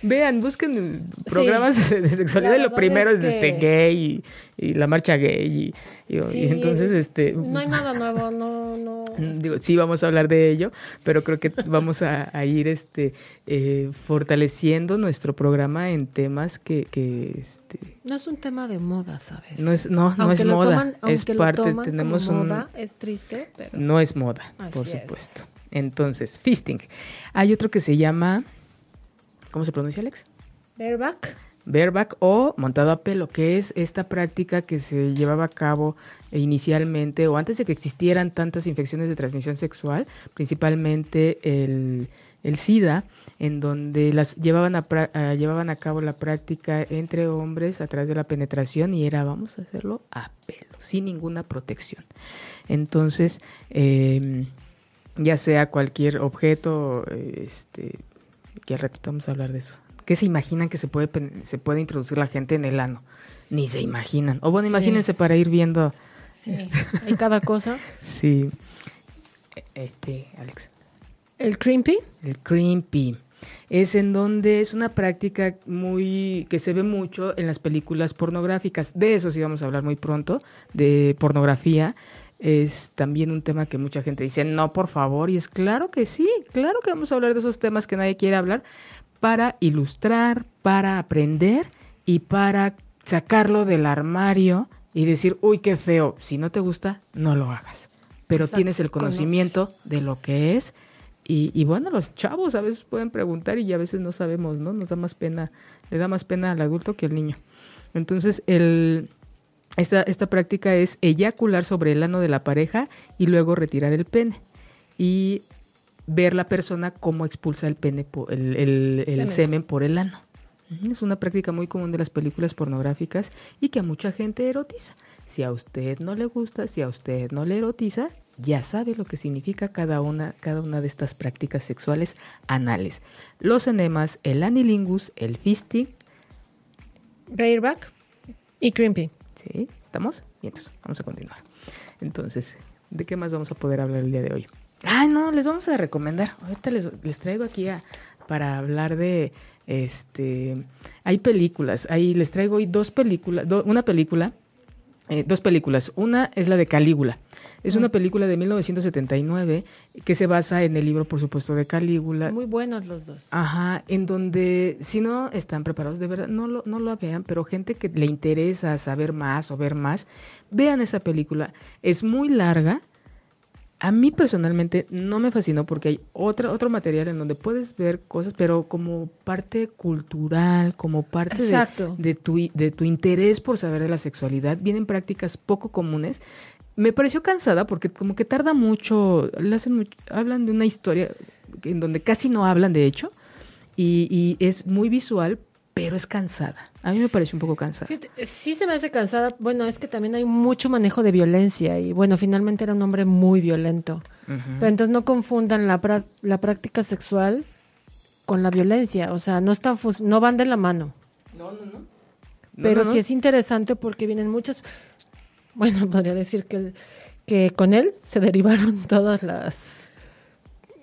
Vean, busquen programas de sexualidad y lo primero es, este gay y, la marcha gay y, entonces este no hay nada nuevo, no, no. Digo, sí vamos a hablar de ello, pero creo que vamos a, ir este eh, fortaleciendo nuestro programa en temas que, que este no es un tema de moda, ¿sabes? No es, no, no es moda, es parte, tenemos moda, es triste, pero no es moda, por supuesto. Entonces, fisting. Hay otro que se llama ¿Cómo se pronuncia, Alex? Bareback. Bareback o montado a pelo, que es esta práctica que se llevaba a cabo inicialmente o antes de que existieran tantas infecciones de transmisión sexual, principalmente el, SIDA, en donde las llevaban a, llevaban a cabo la práctica entre hombres a través de la penetración y era vamos a hacerlo a pelo, sin ninguna protección. Entonces, em, ya sea cualquier objeto, este, que al ratito vamos a hablar de eso. ¿Qué se imaginan que se puede, se puede introducir la gente en el ano? Ni se imaginan. O bueno, imagínense para ir viendo. Sí. Este. cada cosa. Sí. Este, Alex. ¿El creepy? El creepy. Es en donde es una práctica muy que se ve mucho en las películas pornográficas. De eso sí vamos a hablar muy pronto, de pornografía es también un tema que mucha gente dice, no, por favor, y es claro que sí, claro que vamos a hablar de esos temas que nadie quiere hablar para ilustrar, para aprender y para sacarlo del armario y decir, uy, qué feo, si no te gusta, no lo hagas. Pero tienes el conocimiento de lo que es y, y, bueno, los chavos a veces pueden preguntar y a veces no sabemos, ¿no? Nos da más pena, le da más pena al adulto que al niño. Entonces, el, esta, esta práctica es eyacular sobre el ano de la pareja y luego retirar el pene. Y ver la persona cómo expulsa el pene, el, el, semen. por el ano. Es una práctica muy común de las películas pornográficas y que a mucha gente erotiza. Si a usted no le gusta, si a usted no le erotiza, ya sabe lo que significa cada una, cada una de estas prácticas sexuales anales. Los enemas, el anilingus, el fisting, bareback y crimpy. ¿Sí? ¿Estamos? Bien, vamos a continuar. Entonces, ¿de qué más vamos a poder hablar el día de hoy? Ay, no, les vamos a recomendar. Ahorita les, les traigo aquí a, para hablar de, este, hay películas, ahí les traigo hoy dos películas, una película eh, dos películas. Una es la de Calígula. Es una película de 1979 que se basa en el libro, por supuesto, de Calígula. Muy buenos los dos. Ajá, en donde si no están preparados, de verdad, no lo, no lo vean, pero gente que le interesa saber más o ver más, vean esa película. Es muy larga, a mí personalmente no me fascinó porque hay otro, otro material en donde puedes ver cosas, pero como parte cultural, como parte de, tu, de tu interés por saber de la sexualidad, vienen prácticas poco comunes. Me pareció cansada porque como que tarda mucho, le hacen hablan de una historia en donde casi no hablan de hecho, y, y es muy visual, pero es cansada. A mí me parece un poco cansada. sí se me hace cansada. Bueno, es que también hay mucho manejo de violencia y bueno, finalmente era un hombre muy violento. Pero entonces no confundan la, la práctica sexual con la violencia. O sea, no, están no van de la mano. No, no, no. Pero sí es interesante porque vienen muchas... Bueno, podría decir que, que con él se derivaron todas las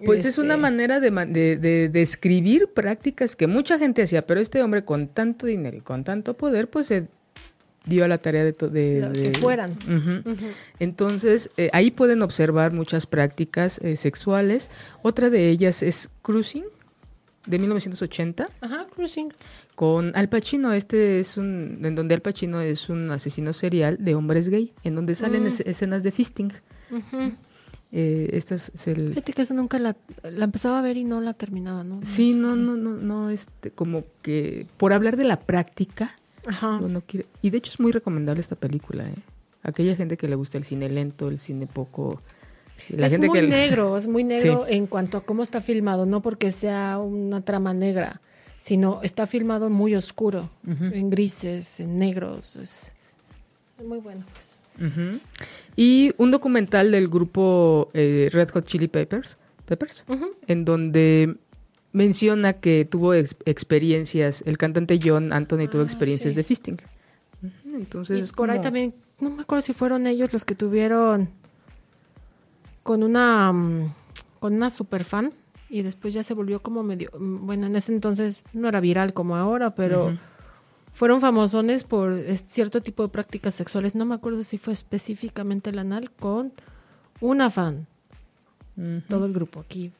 pues es una este, manera de, de, de, escribir prácticas que mucha gente hacía, pero este hombre con tanto dinero y con tanto poder, pues se dio a la tarea de... de, que fueran. Entonces, eh, ahí pueden observar muchas prácticas eh, sexuales. Otra de ellas es Cruising, de 1980. Ajá, Cruising. Con Al Pacino, este es un... en donde Al Pacino es un asesino serial de hombres gay, en donde salen mm. escenas de fisting. Eh, esta es, el... Fíjate que nunca la, la, empezaba a ver y no la terminaba, ¿no? Sí, no, no, no, no, este, como que por hablar de la práctica, Ajá. quiere, y de hecho es muy recomendable esta película, ¿eh? Aquella gente que le gusta el cine lento, el cine poco... La es muy negro, es muy negro en cuanto a cómo está filmado, no porque sea una trama negra, sino está filmado muy oscuro, en grises, en negros, es muy bueno, pues. Y un documental del grupo eh, Red Hot Chili Peppers, Peppers en donde menciona que tuvo experiencias, el cantante John Anthony tuvo ah, experiencias de fisting. Entonces, y por ahí también, no me acuerdo si fueron ellos los que tuvieron con una, mm, con una super fan y después ya se volvió como medio, mm, bueno, en ese entonces no era viral como ahora, pero fueron famosones por cierto tipo de prácticas sexuales. No me acuerdo si fue específicamente el anal con una fan. Todo el grupo aquí.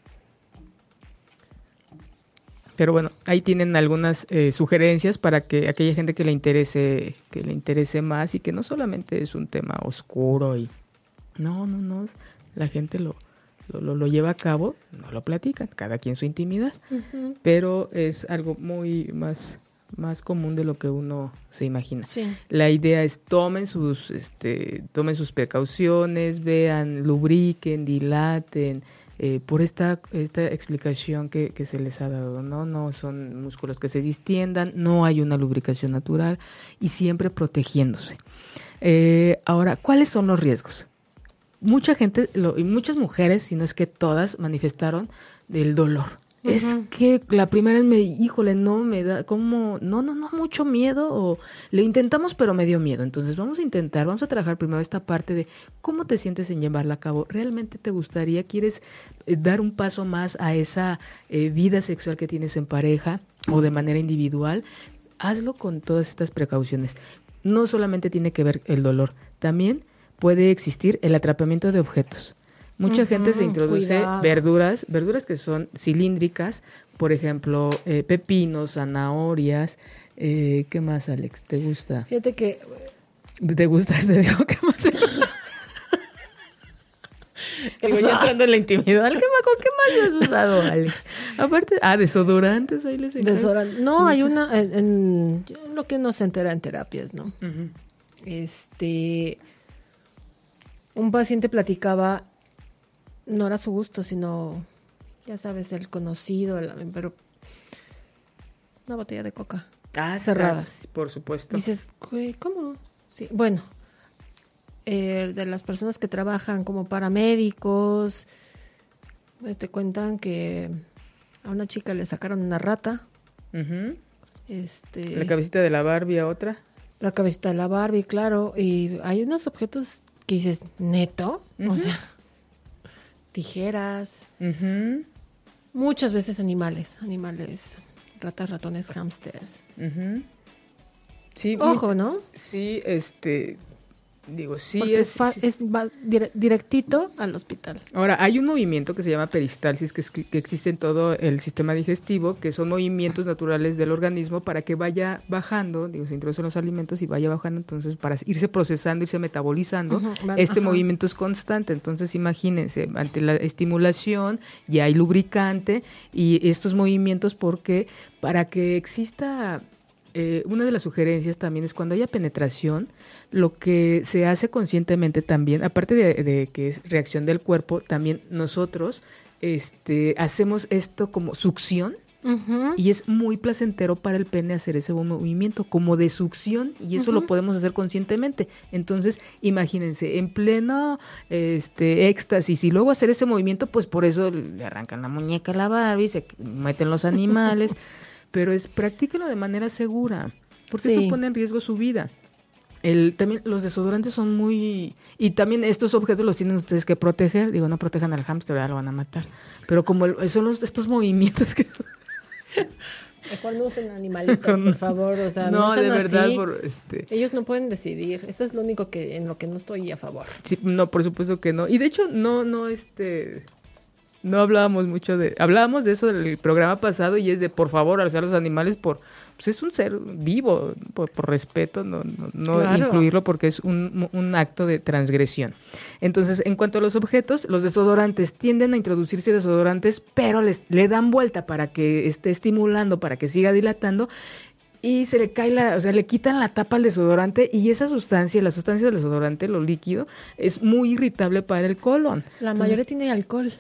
Pero bueno, ahí tienen algunas eh, sugerencias para que aquella gente que le interese, que le interese más y que no solamente es un tema oscuro y no, no, no, la gente lo, lo, lo, lleva a cabo, no lo platican, cada quien su intimidad, pero es algo muy más, más común de lo que uno se imagina. La idea es tomen sus, este, tomen sus precauciones, vean, lubriquen, dilaten, eh, por esta, esta explicación que, que, se les ha dado, ¿no? No son músculos que se distiendan, no hay una lubricación natural y siempre protegiéndose. Eh, ahora, ¿cuáles son los riesgos? mucha gente, lo, y muchas mujeres, si no es que todas, manifestaron del dolor. Es que la primera vez me, híjole, no, me da como, no, no, no, mucho miedo, o le intentamos, pero me dio miedo. Entonces vamos a intentar, vamos a trabajar primero esta parte de cómo te sientes en llevarla a cabo. ¿Realmente te gustaría, quieres eh, dar un paso más a esa eh, vida sexual que tienes en pareja o de manera individual? Hazlo con todas estas precauciones. No solamente tiene que ver el dolor, también puede existir el atrapamiento de objetos. Mucha gente se introduce verduras, verduras que son cilíndricas, por ejemplo, eh, pepinos, zanahorias. Eh, ¿Qué más, Alex? ¿Te gusta? Fíjate que... ¿Te gusta? Te digo, ¿qué más? Digo, ya entrando en la intimidad, ¿qué más, ¿con qué más has usado, Alex? Aparte, ah, desodorantes, ahí les Desodorantes. No, hay una, en, lo que no se entera en terapias, ¿no? Este, un paciente platicaba, no era su gusto, sino, ya sabes, el conocido, pero una botella de coca. Ah, cerrada. por supuesto. Dices, ¿cómo? Sí, bueno, eh, de las personas que trabajan como paramédicos, pues te cuentan que a una chica le sacaron una rata. este, la cabecita de la Barbie a otra. La cabecita de la Barbie, claro. Y hay unos objetos que dices, neto, o sea, tijeras, muchas veces animales, animales, ratas, ratones, hamsters. Sí, Ojo, ¿no? Sí, este, Digo, sí es, es va directito al hospital. Ahora, hay un movimiento que se llama peristalsis que, que, existe en todo el sistema digestivo, que son movimientos naturales del organismo para que vaya bajando, digo, se introducen los alimentos y vaya bajando, entonces para irse procesando, irse metabolizando, este movimiento es constante. Entonces, imagínense, ante la estimulación ya hay lubricante y estos movimientos porque para que exista eh, una de las sugerencias también es cuando haya penetración, lo que se hace conscientemente también, aparte de, que es reacción del cuerpo, también nosotros este, hacemos esto como succión. Y es muy placentero para el pene hacer ese movimiento como de succión y eso lo podemos hacer conscientemente. Entonces, imagínense, en pleno este, éxtasis y luego hacer ese movimiento, pues por eso le arrancan la muñeca a la Barbie, se meten los animales. Pero es practíquelo de manera segura, porque eso pone en riesgo su vida. El, también los desodorantes son muy... Y también estos objetos los tienen ustedes que proteger. Digo, no protejan al hámster, ya lo van a matar. Pero como son los, estos movimientos que... Mejor no usen animalitos, por favor. O sea, no, de verdad, este... ellos no pueden decidir. Eso es lo único que en lo que no estoy a favor. Sí, no, por supuesto que no. Y de hecho, no, no, este, no hablábamos mucho de, hablábamos de eso del programa pasado y es de por favor alzar los animales por, pues es un ser vivo, por, respeto, no, no, incluirlo porque es un, un, acto de transgresión. Entonces, en cuanto a los objetos, los desodorantes tienden a introducirse desodorantes, pero les, le dan vuelta para que esté estimulando, para que siga dilatando y se le cae la, o sea, le quitan la tapa al desodorante y esa sustancia, la sustancia del desodorante, lo líquido, es muy irritable para el colon. La mayoría tiene alcohol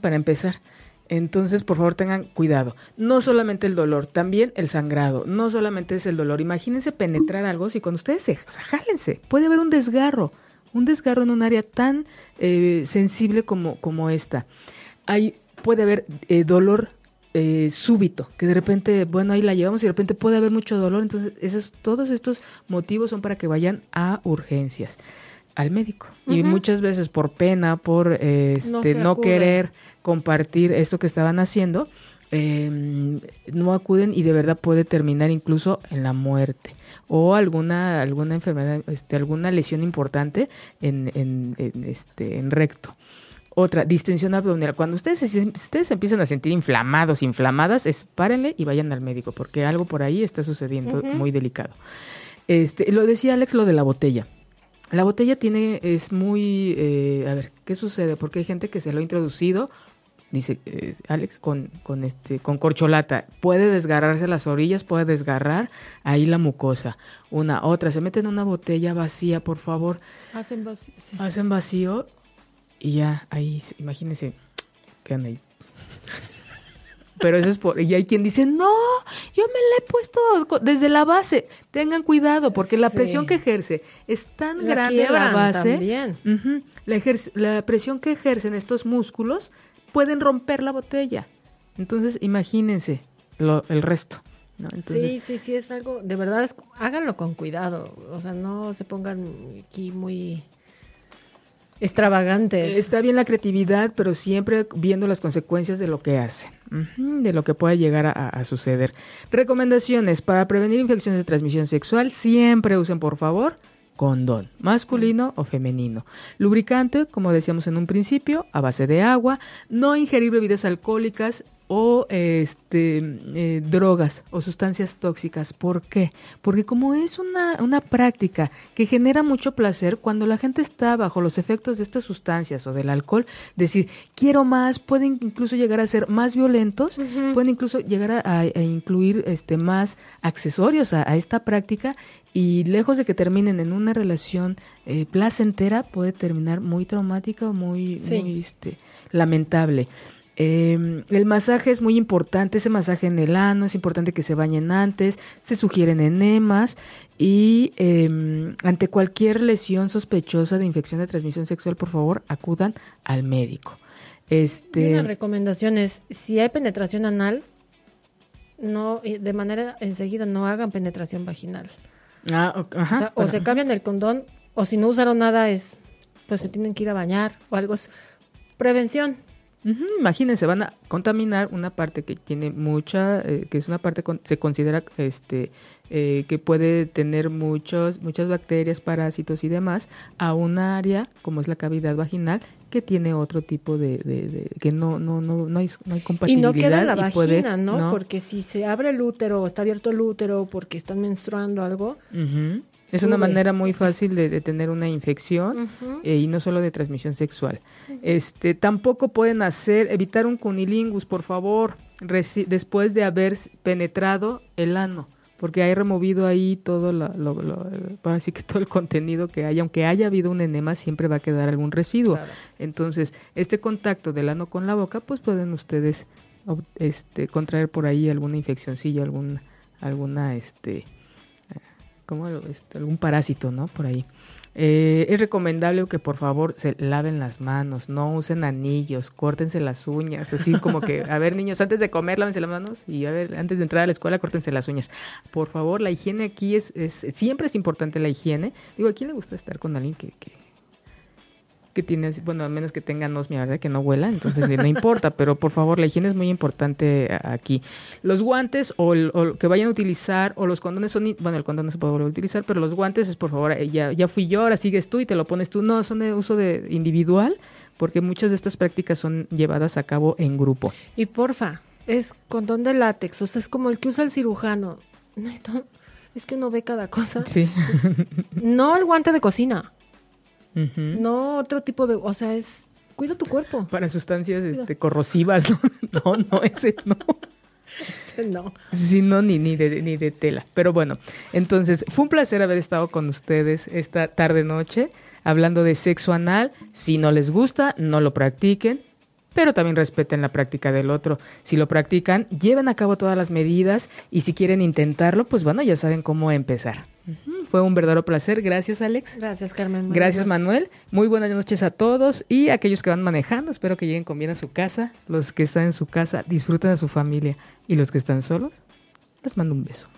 para empezar. Entonces, por favor, tengan cuidado. No solamente el dolor, también el sangrado. No solamente es el dolor. Imagínense penetrar algo si cuando ustedes se, o sea, jálense. Puede haber un desgarro, un desgarro en un área tan eh, sensible como, como esta. Hay, puede haber eh, dolor eh, súbito, que de repente, bueno, ahí la llevamos y de repente puede haber mucho dolor. Entonces, esos, todos estos motivos son para que vayan a urgencias. Al médico. Y muchas veces por pena, por este, no, querer compartir esto que estaban haciendo, em, no acuden y de verdad puede terminar incluso en la muerte o alguna alguna enfermedad, este, alguna lesión importante en, en, este, en recto. Otra, distensión abdominal. Cuando ustedes, ustedes empiezan a sentir inflamados, inflamadas, es párenle y vayan al médico, porque algo por ahí está sucediendo muy delicado. Este, lo decía Alex, lo de la botella. La botella tiene, es muy, eh, a ver, ¿qué sucede? Porque hay gente que se lo ha introducido, dice eh, Alex, con, con, este, con corcholata. Puede desgarrarse las orillas, puede desgarrar ahí la mucosa. Una, otra, se mete en una botella vacía, por favor. Hacen vacío. Hacen vacío y ya, ahí, imagínense, quedan ahí pero eso es por... Y hay quien dice, no, yo me la he puesto desde la base. Tengan cuidado, porque la presión que ejerce es tan grande la base. la, presión que ejercen estos músculos pueden romper la botella. Entonces, imagínense lo, el resto. sí, sí, sí, es algo, de verdad, es, háganlo con cuidado. O sea, no se pongan aquí muy extravagantes. Está bien la creatividad, pero siempre viendo las consecuencias de lo que hacen, de lo que pueda llegar a, suceder. Recomendaciones para prevenir infecciones de transmisión sexual, siempre usen por favor condón, masculino o femenino. Lubricante, como decíamos en un principio, a base de agua. No ingerir bebidas alcohólicas o este, eh, drogas o sustancias tóxicas. ¿Por qué? Porque como es una, una, práctica que genera mucho placer, cuando la gente está bajo los efectos de estas sustancias o del alcohol, decir, quiero más, pueden incluso llegar a ser más violentos, pueden incluso llegar a, incluir este, más accesorios a, esta práctica y lejos de que terminen en una relación eh, placentera, puede terminar muy traumática o muy, muy este, lamentable. Eh, el masaje es muy importante, ese masaje en el ano, es importante que se bañen antes, se sugieren enemas y em, ante cualquier lesión sospechosa de infección de transmisión sexual, por favor, acudan al médico. Este, Una recomendación es, si hay penetración anal, no de manera enseguida no hagan penetración vaginal. Ah, ajá, o, se cambian el condón, o si no usaron nada es, pues se tienen que ir a bañar o algo. Prevención, imagínense, van a contaminar una parte que tiene mucha, eh, que es una parte se considera este eh, que puede tener muchos, muchas bacterias, parásitos y demás, a un área como es la cavidad vaginal que tiene otro tipo de, que no no no no hay, no hay compatibilidad y no queda la vagina, ¿no? Porque si se abre el útero o está abierto el útero porque están menstruando algo, es una manera muy fácil de, tener una infección eh, y no solo de transmisión sexual. Este, tampoco pueden hacer, evitar un cunilingus, por favor, después de haber penetrado el ano, porque hay removido ahí todo lo, así que todo el contenido que hay, aunque haya habido un enema, siempre va a quedar algún residuo. Entonces, este contacto del ano con la boca, pues pueden ustedes este, contraer por ahí alguna infeccióncilla, alguna, alguna, este, como este, algún parásito, ¿no? Por ahí. Eh, es recomendable que por favor se laven las manos, no usen anillos, córtense las uñas, así como que, a ver niños, antes de comer lávense las manos y a ver, antes de entrar a la escuela córtense las uñas. Por favor, la higiene aquí es, es siempre es importante la higiene. Digo, ¿a quién le gusta estar con alguien que, que que tiene, bueno, a menos que tenga nosmia, ¿verdad? Que no huela, entonces no importa, pero por favor, la higiene es muy importante aquí. Los guantes o, el, que vayan a utilizar, o los condones son, bueno, el condón no se puede volver a utilizar, pero los guantes es por favor, eh, ya, ya fui yo, ahora sigues tú y te lo pones tú. No, son de uso de individual, porque muchas de estas prácticas son llevadas a cabo en grupo. Y porfa, es condón de látex, o sea, es como el que usa el cirujano. Es que uno ve cada cosa. Sí. no el guante de cocina. No otro tipo de, o sea, es cuida tu cuerpo. Para sustancias este, corrosivas, ¿no? No, no, ese no. Ese no. Sí, no, ni, ni, de, ni de tela. Pero bueno, entonces fue un placer haber estado con ustedes esta tarde-noche hablando de sexo anal. Si no les gusta, no lo practiquen pero también respeten la práctica del otro. Si lo practican, lleven a cabo todas las medidas y si quieren intentarlo, pues bueno, ya saben cómo empezar. Fue un verdadero placer. Gracias, Alex. Gracias, Carmen. Gracias, Manuel. Muy buenas noches a todos y a aquellos que van manejando. Espero que lleguen con bien a su casa. Los que están en su casa, disfruten a su familia. Y los que están solos, les mando un beso.